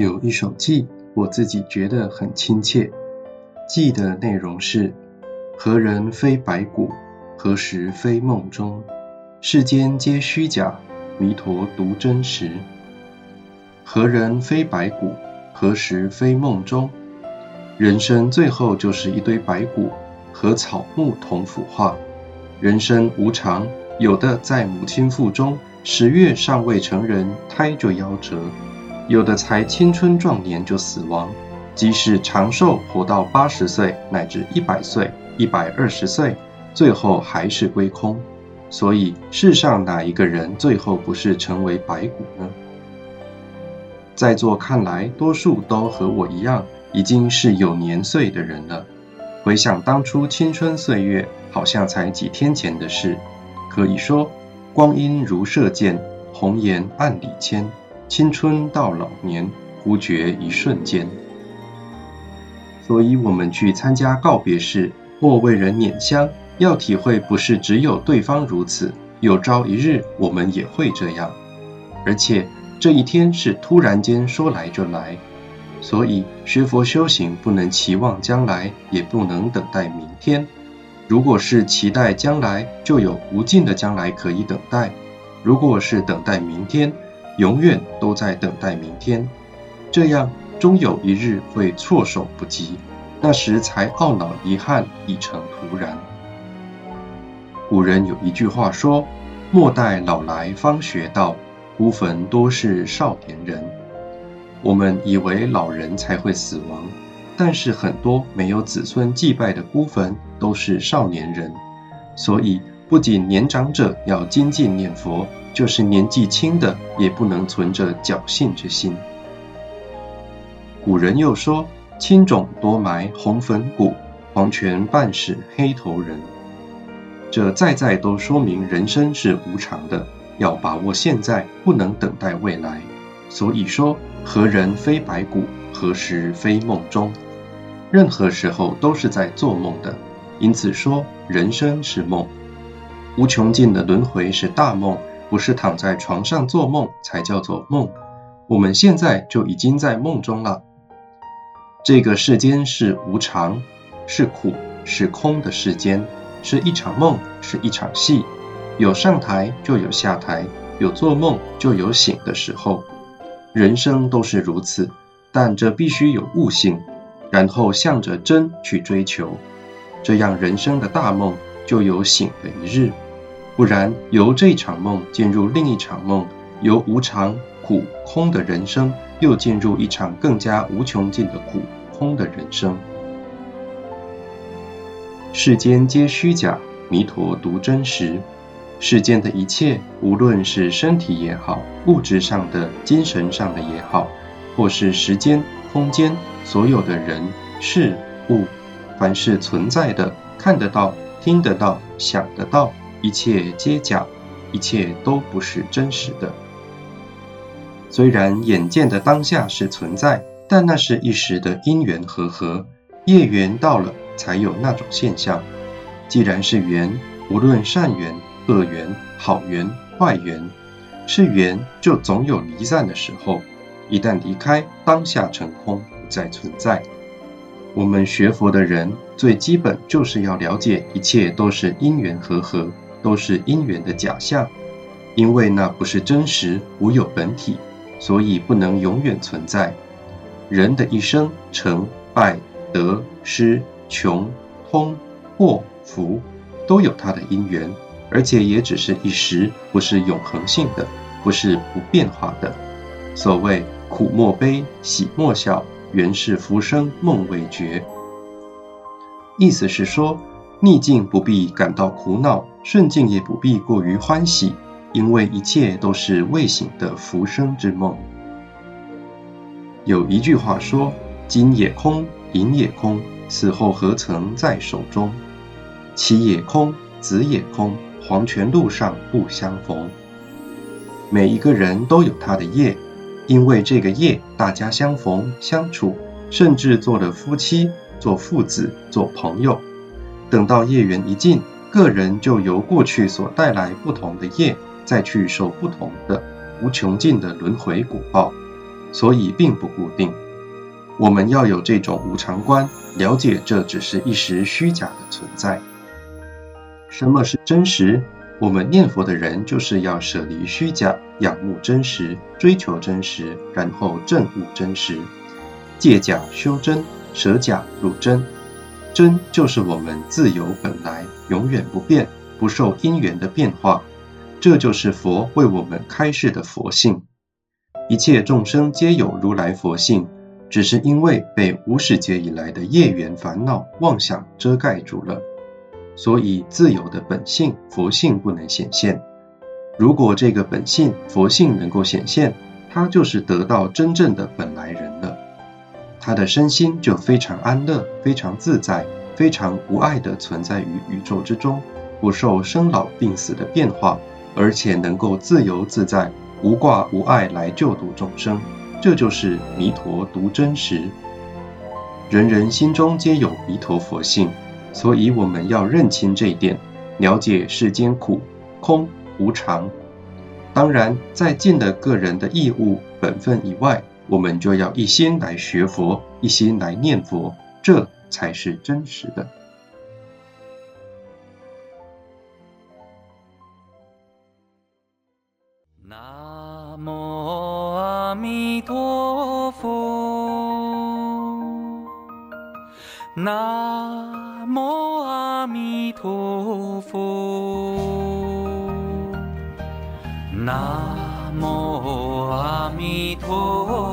有一首偈，我自己觉得很亲切。偈的内容是：何人非白骨？何时非梦中？世间皆虚假，弥陀独真实。何人非白骨？何时非梦中？人生最后就是一堆白骨，和草木同腐化。人生无常，有的在母亲腹中，十月尚未成人，胎就夭折。有的才青春壮年就死亡，即使长寿活到八十岁乃至一百岁、一百二十岁，最后还是归空。所以世上哪一个人最后不是成为白骨呢？在座看来，多数都和我一样，已经是有年岁的人了。回想当初青春岁月，好像才几天前的事。可以说，光阴如射箭，红颜暗里牵。青春到老年，忽觉一瞬间。所以，我们去参加告别式或为人捻香，要体会不是只有对方如此，有朝一日我们也会这样。而且，这一天是突然间说来就来，所以学佛修行不能期望将来，也不能等待明天。如果是期待将来，就有无尽的将来可以等待；如果是等待明天，永远都在等待明天，这样终有一日会措手不及，那时才懊恼遗憾已成徒然。古人有一句话说：“莫待老来方学道，孤坟多是少年人。”我们以为老人才会死亡，但是很多没有子孙祭拜的孤坟都是少年人，所以不仅年长者要精进念佛。就是年纪轻的也不能存着侥幸之心。古人又说：“青冢多埋红粉骨，黄泉半是黑头人。”这再再都说明人生是无常的，要把握现在，不能等待未来。所以说：“何人非白骨？何时非梦中？”任何时候都是在做梦的。因此说，人生是梦，无穷尽的轮回是大梦。不是躺在床上做梦才叫做梦，我们现在就已经在梦中了。这个世间是无常，是苦，是空的世间，是一场梦，是一场戏。有上台就有下台，有做梦就有醒的时候。人生都是如此，但这必须有悟性，然后向着真去追求，这样人生的大梦就有醒的一日。不然，由这场梦进入另一场梦，由无常、苦、空的人生，又进入一场更加无穷尽的苦、空的人生。世间皆虚假，弥陀独真实。世间的一切，无论是身体也好，物质上的、精神上的也好，或是时间、空间，所有的人、事、物，凡是存在的、看得到、听得到、想得到。一切皆假，一切都不是真实的。虽然眼见的当下是存在，但那是一时的因缘和合，业缘到了才有那种现象。既然是缘，无论善缘、恶缘、好缘、坏缘，是缘就总有离散的时候。一旦离开，当下成空，不再存在。我们学佛的人，最基本就是要了解，一切都是因缘和合。都是因缘的假象，因为那不是真实，无有本体，所以不能永远存在。人的一生，成败得失穷通祸福，都有它的因缘，而且也只是一时，不是永恒性的，不是不变化的。所谓苦莫悲，喜莫笑，原是浮生梦未觉。意思是说。逆境不必感到苦恼，顺境也不必过于欢喜，因为一切都是未醒的浮生之梦。有一句话说：“金也空，银也空，死后何曾在手中？妻也空，子也空，黄泉路上不相逢。”每一个人都有他的业，因为这个业，大家相逢相处，甚至做了夫妻、做父子、做朋友。等到业缘一尽，个人就由过去所带来不同的业，再去受不同的无穷尽的轮回果报。所以并不固定。我们要有这种无常观，了解这只是一时虚假的存在。什么是真实？我们念佛的人就是要舍离虚假，仰慕真实，追求真实，然后证悟真实，借假修真，舍假入真。真就是我们自由本来，永远不变，不受因缘的变化。这就是佛为我们开示的佛性。一切众生皆有如来佛性，只是因为被无始劫以来的业缘烦恼妄想遮盖住了。所以，自由的本性佛性不能显现。如果这个本性佛性能够显现，他就是得到真正的本来人。他的身心就非常安乐、非常自在、非常无碍地存在于宇宙之中，不受生老病死的变化，而且能够自由自在、无挂无碍来救度众生。这就是弥陀独真实。人人心中皆有弥陀佛性。所以我们要认清这一点，了解世间苦、空、无常。当然，在尽了个人的义务、本分以外，我们就要一心来学佛，一心来念佛，这才是真实的。南无阿弥陀佛。南。无阿弥陀佛，南无阿弥陀，